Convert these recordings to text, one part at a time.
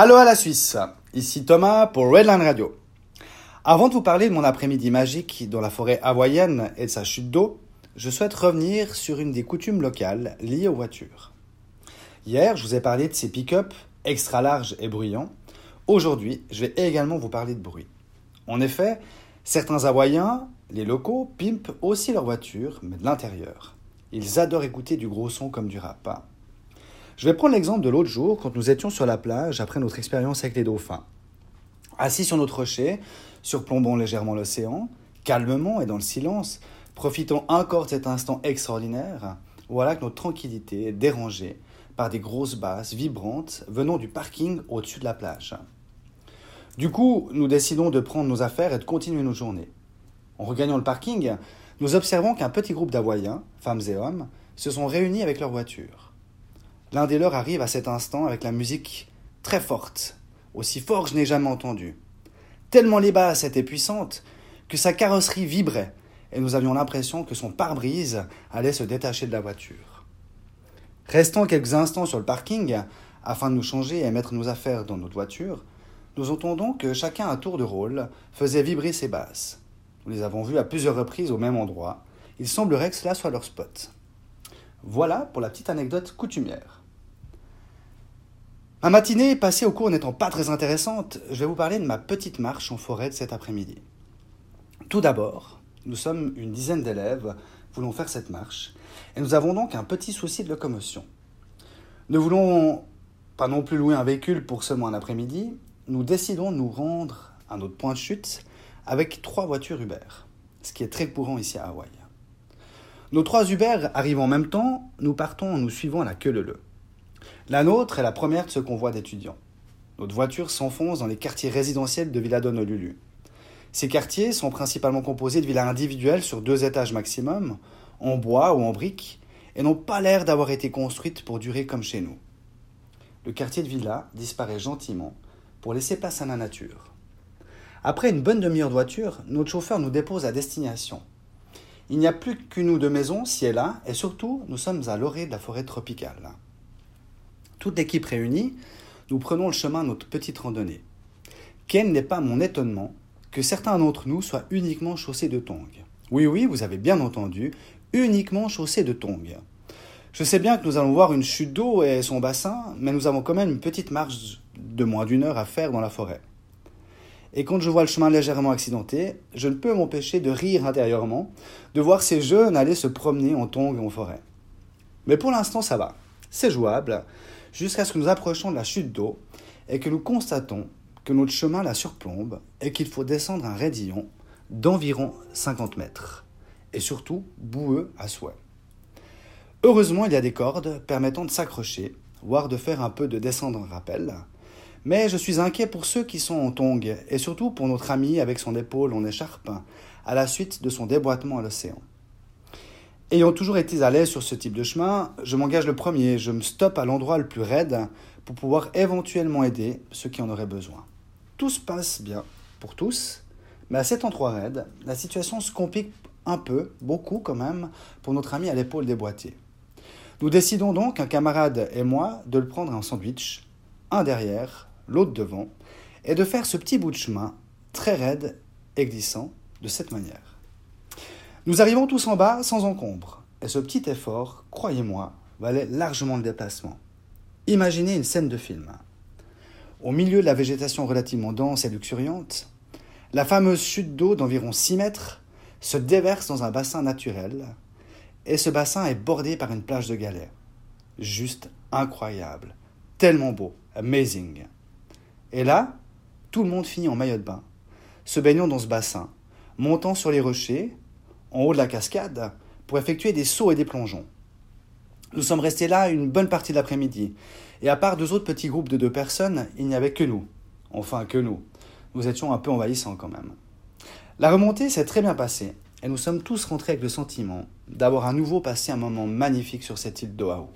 Aloha la Suisse, ici Thomas pour Redline Radio. Avant de vous parler de mon après-midi magique dans la forêt hawaïenne et de sa chute d'eau, je souhaite revenir sur une des coutumes locales liées aux voitures. Hier, je vous ai parlé de ces pick-up extra larges et bruyants. Aujourd'hui, je vais également vous parler de bruit. En effet, certains Hawaïens, les locaux, pimpent aussi leurs voitures, mais de l'intérieur. Ils adorent écouter du gros son comme du rap. Je vais prendre l'exemple de l'autre jour quand nous étions sur la plage après notre expérience avec les dauphins. Assis sur notre rocher, surplombant légèrement l'océan, calmement et dans le silence, profitant encore de cet instant extraordinaire, voilà que notre tranquillité est dérangée par des grosses basses vibrantes venant du parking au-dessus de la plage. Du coup, nous décidons de prendre nos affaires et de continuer nos journées. En regagnant le parking, nous observons qu'un petit groupe d'Hawaïens, femmes et hommes, se sont réunis avec leur voiture. L'un des leurs arrive à cet instant avec la musique très forte, aussi fort que je n'ai jamais entendu. Tellement les basses étaient puissantes que sa carrosserie vibrait et nous avions l'impression que son pare-brise allait se détacher de la voiture. Restant quelques instants sur le parking afin de nous changer et mettre nos affaires dans notre voiture, nous entendons que chacun à tour de rôle faisait vibrer ses basses. Nous les avons vus à plusieurs reprises au même endroit. Il semblerait que cela soit leur spot. Voilà pour la petite anecdote coutumière. Ma matinée passée au cours n'étant pas très intéressante, je vais vous parler de ma petite marche en forêt de cet après-midi. Tout d'abord, nous sommes une dizaine d'élèves voulons faire cette marche, et nous avons donc un petit souci de locomotion. Ne voulons pas non plus louer un véhicule pour seulement un après-midi, nous décidons de nous rendre à notre point de chute avec trois voitures Uber, ce qui est très courant ici à Hawaï. Nos trois Uber arrivent en même temps, nous partons en nous suivant à la queue leu. La nôtre est la première de ce convoi d'étudiants. Notre voiture s'enfonce dans les quartiers résidentiels de Villa d'Honolulu. Ces quartiers sont principalement composés de villas individuelles sur deux étages maximum, en bois ou en briques, et n'ont pas l'air d'avoir été construites pour durer comme chez nous. Le quartier de Villa disparaît gentiment pour laisser place à la nature. Après une bonne demi-heure de voiture, notre chauffeur nous dépose à destination. Il n'y a plus qu'une ou deux maisons, ci et là, et surtout, nous sommes à l'orée de la forêt tropicale. Toute l'équipe réunie, nous prenons le chemin de notre petite randonnée. Quel n'est pas mon étonnement que certains d'entre nous soient uniquement chaussés de tongs. Oui, oui, vous avez bien entendu, uniquement chaussés de tongs. Je sais bien que nous allons voir une chute d'eau et son bassin, mais nous avons quand même une petite marche de moins d'une heure à faire dans la forêt. Et quand je vois le chemin légèrement accidenté, je ne peux m'empêcher de rire intérieurement, de voir ces jeunes aller se promener en tongs en forêt. Mais pour l'instant, ça va. C'est jouable, jusqu'à ce que nous approchions de la chute d'eau et que nous constatons que notre chemin la surplombe et qu'il faut descendre un raidillon d'environ 50 mètres, et surtout boueux à souhait. Heureusement, il y a des cordes permettant de s'accrocher, voire de faire un peu de descendre en rappel, mais je suis inquiet pour ceux qui sont en tongs, et surtout pour notre ami avec son épaule en écharpe, à la suite de son déboîtement à l'océan. Ayant toujours été à l'aise sur ce type de chemin, je m'engage le premier, je me stoppe à l'endroit le plus raide pour pouvoir éventuellement aider ceux qui en auraient besoin. Tout se passe bien pour tous, mais à cet endroit raide, la situation se complique un peu, beaucoup quand même, pour notre ami à l'épaule déboîtée. Nous décidons donc, un camarade et moi, de le prendre en sandwich, un derrière, l'autre devant, et de faire ce petit bout de chemin, très raide et glissant, de cette manière. Nous arrivons tous en bas sans encombre, et ce petit effort, croyez-moi, valait largement le déplacement. Imaginez une scène de film. Au milieu de la végétation relativement dense et luxuriante, la fameuse chute d'eau d'environ 6 mètres se déverse dans un bassin naturel, et ce bassin est bordé par une plage de galets. Juste incroyable, tellement beau, amazing. Et là, tout le monde finit en maillot de bain, se baignant dans ce bassin, montant sur les rochers, en haut de la cascade pour effectuer des sauts et des plongeons. Nous sommes restés là une bonne partie de l'après-midi, et à part deux autres petits groupes de deux personnes, il n'y avait que nous. Enfin, que nous. Nous étions un peu envahissants quand même. La remontée s'est très bien passée, et nous sommes tous rentrés avec le sentiment d'avoir à nouveau passé un moment magnifique sur cette île d'Oahu.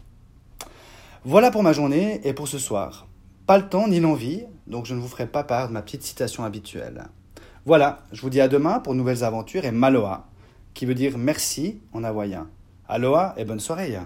Voilà pour ma journée et pour ce soir. Pas le temps ni l'envie, donc je ne vous ferai pas part de ma petite citation habituelle. Voilà, je vous dis à demain pour nouvelles aventures et maloa qui veut dire merci en hawaïen. Aloha et bonne soirée.